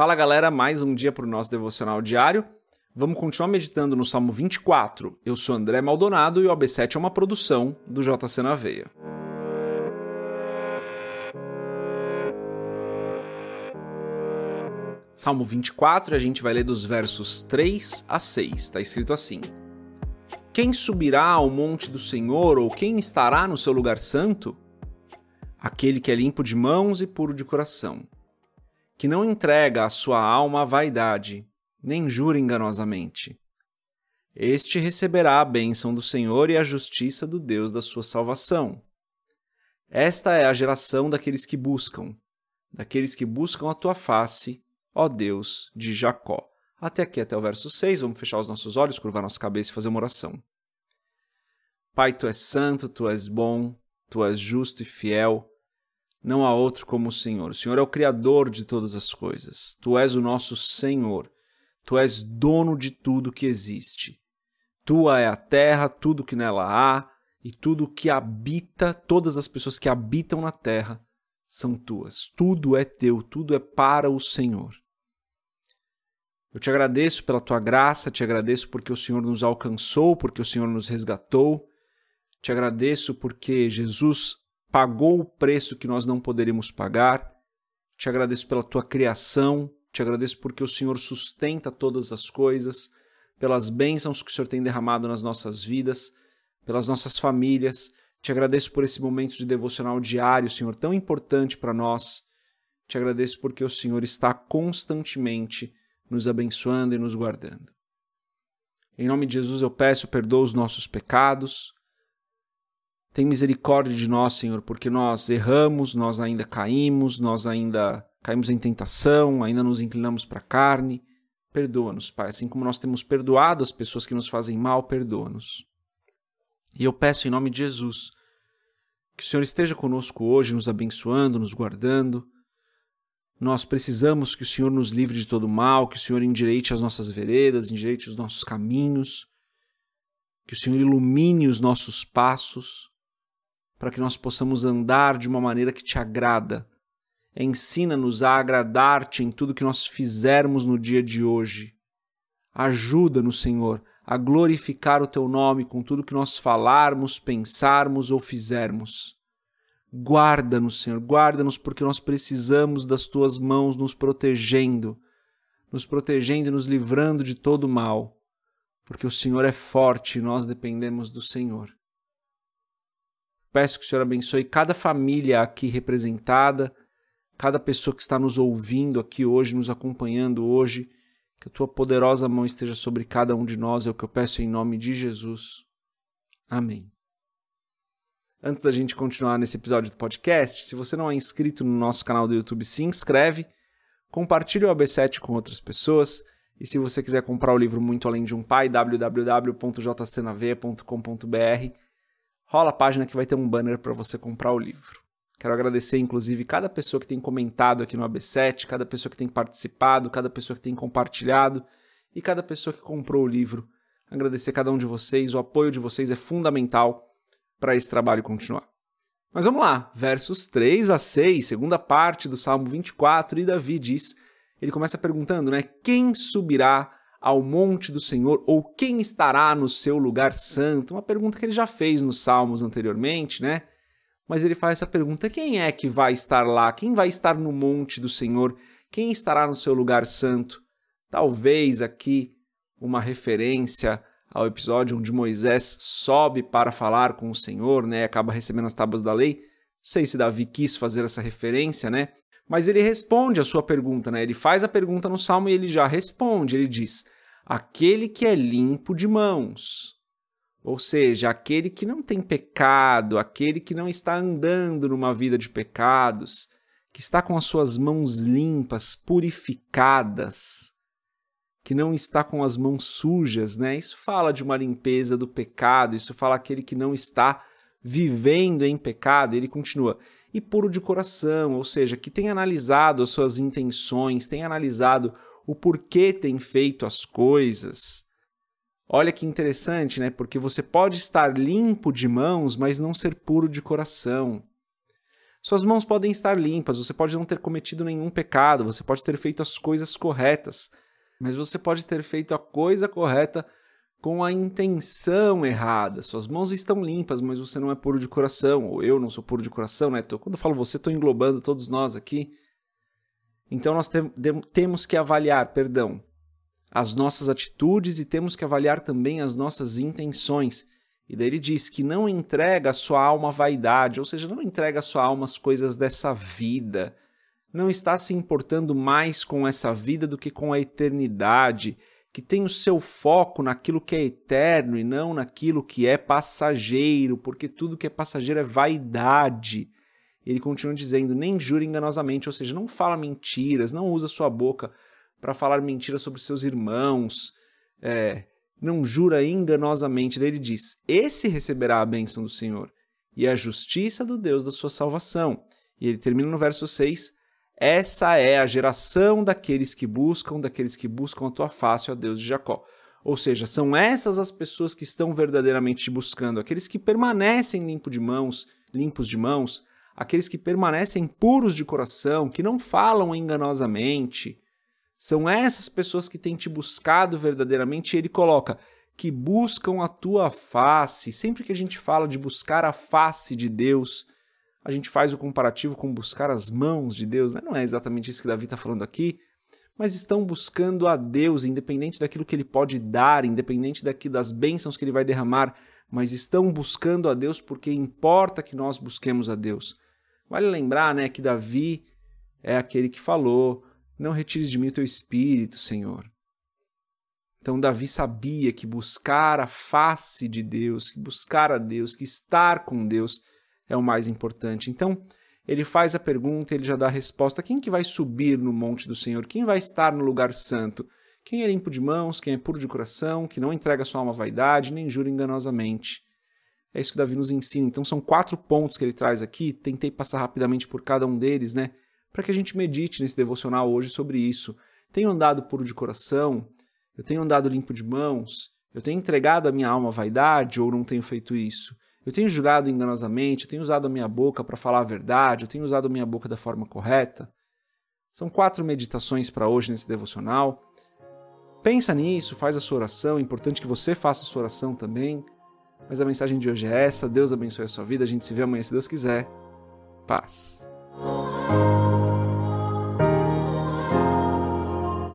Fala galera, mais um dia para o nosso devocional diário. Vamos continuar meditando no Salmo 24. Eu sou André Maldonado e o AB7 é uma produção do JC na Veia. Salmo 24, a gente vai ler dos versos 3 a 6. Está escrito assim: Quem subirá ao monte do Senhor ou quem estará no seu lugar santo? Aquele que é limpo de mãos e puro de coração que não entrega a sua alma à vaidade, nem jura enganosamente. Este receberá a bênção do Senhor e a justiça do Deus da sua salvação. Esta é a geração daqueles que buscam, daqueles que buscam a tua face, ó Deus de Jacó. Até aqui, até o verso 6, vamos fechar os nossos olhos, curvar nossa cabeça e fazer uma oração. Pai, tu és santo, tu és bom, tu és justo e fiel. Não há outro como o Senhor. O Senhor é o Criador de todas as coisas. Tu és o nosso Senhor. Tu és dono de tudo que existe. Tua é a terra, tudo que nela há, e tudo que habita, todas as pessoas que habitam na terra são tuas. Tudo é teu, tudo é para o Senhor. Eu te agradeço pela tua graça, te agradeço porque o Senhor nos alcançou, porque o Senhor nos resgatou. Te agradeço porque Jesus pagou o preço que nós não poderíamos pagar. Te agradeço pela tua criação, te agradeço porque o Senhor sustenta todas as coisas, pelas bênçãos que o Senhor tem derramado nas nossas vidas, pelas nossas famílias. Te agradeço por esse momento de devocional diário, Senhor, tão importante para nós. Te agradeço porque o Senhor está constantemente nos abençoando e nos guardando. Em nome de Jesus eu peço, perdoa os nossos pecados, tem misericórdia de nós, Senhor, porque nós erramos, nós ainda caímos, nós ainda caímos em tentação, ainda nos inclinamos para a carne. Perdoa-nos, Pai. Assim como nós temos perdoado as pessoas que nos fazem mal, perdoa-nos. E eu peço em nome de Jesus que o Senhor esteja conosco hoje, nos abençoando, nos guardando. Nós precisamos que o Senhor nos livre de todo mal, que o Senhor endireite as nossas veredas, endireite os nossos caminhos, que o Senhor ilumine os nossos passos para que nós possamos andar de uma maneira que te agrada. Ensina-nos a agradar-te em tudo que nós fizermos no dia de hoje. Ajuda-nos, Senhor, a glorificar o teu nome com tudo que nós falarmos, pensarmos ou fizermos. Guarda-nos, Senhor, guarda-nos porque nós precisamos das tuas mãos nos protegendo, nos protegendo e nos livrando de todo mal, porque o Senhor é forte e nós dependemos do Senhor. Peço que o Senhor abençoe cada família aqui representada, cada pessoa que está nos ouvindo aqui hoje, nos acompanhando hoje. Que a tua poderosa mão esteja sobre cada um de nós, é o que eu peço em nome de Jesus. Amém. Antes da gente continuar nesse episódio do podcast, se você não é inscrito no nosso canal do YouTube, se inscreve, compartilhe o AB7 com outras pessoas. E se você quiser comprar o livro Muito Além de um Pai, www.jcnaveia.com.br rola a página que vai ter um banner para você comprar o livro. Quero agradecer, inclusive, cada pessoa que tem comentado aqui no AB7, cada pessoa que tem participado, cada pessoa que tem compartilhado e cada pessoa que comprou o livro. Agradecer cada um de vocês, o apoio de vocês é fundamental para esse trabalho continuar. Mas vamos lá, versos 3 a 6, segunda parte do Salmo 24, e Davi diz, ele começa perguntando, né, quem subirá ao monte do Senhor, ou quem estará no seu lugar santo? Uma pergunta que ele já fez nos Salmos anteriormente, né? Mas ele faz essa pergunta: quem é que vai estar lá? Quem vai estar no monte do Senhor? Quem estará no seu lugar santo? Talvez aqui uma referência ao episódio onde Moisés sobe para falar com o Senhor, né? Acaba recebendo as tábuas da lei. Não sei se Davi quis fazer essa referência, né? Mas ele responde a sua pergunta, né? Ele faz a pergunta no salmo e ele já responde. Ele diz: aquele que é limpo de mãos. Ou seja, aquele que não tem pecado, aquele que não está andando numa vida de pecados, que está com as suas mãos limpas, purificadas, que não está com as mãos sujas, né? Isso fala de uma limpeza do pecado, isso fala aquele que não está vivendo em pecado. Ele continua: e puro de coração, ou seja, que tem analisado as suas intenções, tem analisado o porquê tem feito as coisas. Olha que interessante, né? Porque você pode estar limpo de mãos, mas não ser puro de coração. Suas mãos podem estar limpas, você pode não ter cometido nenhum pecado, você pode ter feito as coisas corretas, mas você pode ter feito a coisa correta com a intenção errada. Suas mãos estão limpas, mas você não é puro de coração, ou eu não sou puro de coração, né? Quando eu falo você, estou englobando todos nós aqui. Então nós te temos que avaliar, perdão, as nossas atitudes e temos que avaliar também as nossas intenções. E daí ele diz que não entrega a sua alma à vaidade, ou seja, não entrega a sua alma às coisas dessa vida. Não está se importando mais com essa vida do que com a eternidade, que tem o seu foco naquilo que é eterno e não naquilo que é passageiro, porque tudo que é passageiro é vaidade. Ele continua dizendo: nem jure enganosamente, ou seja, não fala mentiras, não usa sua boca para falar mentiras sobre seus irmãos. É, não jura enganosamente. Daí ele diz: Esse receberá a bênção do Senhor e a justiça do Deus da sua salvação. E ele termina no verso 6: Essa é a geração daqueles que buscam, daqueles que buscam a tua face, ó Deus de Jacó. Ou seja, são essas as pessoas que estão verdadeiramente te buscando, aqueles que permanecem limpo de mãos, limpos de mãos, aqueles que permanecem puros de coração, que não falam enganosamente, são essas pessoas que têm te buscado verdadeiramente. E ele coloca que buscam a tua face. Sempre que a gente fala de buscar a face de Deus, a gente faz o comparativo com buscar as mãos de Deus. Né? Não é exatamente isso que Davi está falando aqui, mas estão buscando a Deus, independente daquilo que ele pode dar, independente daqui, das bênçãos que ele vai derramar, mas estão buscando a Deus porque importa que nós busquemos a Deus. Vale lembrar né, que Davi é aquele que falou não retires de mim o teu espírito, Senhor. Então, Davi sabia que buscar a face de Deus, que buscar a Deus, que estar com Deus é o mais importante. Então, ele faz a pergunta, ele já dá a resposta: quem que vai subir no monte do Senhor? Quem vai estar no lugar santo? Quem é limpo de mãos, quem é puro de coração, que não entrega sua alma à vaidade, nem jura enganosamente. É isso que Davi nos ensina. Então, são quatro pontos que ele traz aqui. Tentei passar rapidamente por cada um deles, né? para que a gente medite nesse devocional hoje sobre isso. Tenho andado puro de coração? Eu tenho andado limpo de mãos? Eu tenho entregado a minha alma à vaidade ou não tenho feito isso? Eu tenho jurado enganosamente? Eu tenho usado a minha boca para falar a verdade? Eu tenho usado a minha boca da forma correta? São quatro meditações para hoje nesse devocional. Pensa nisso, faz a sua oração. É importante que você faça a sua oração também. Mas a mensagem de hoje é essa. Deus abençoe a sua vida. A gente se vê amanhã se Deus quiser. Paz.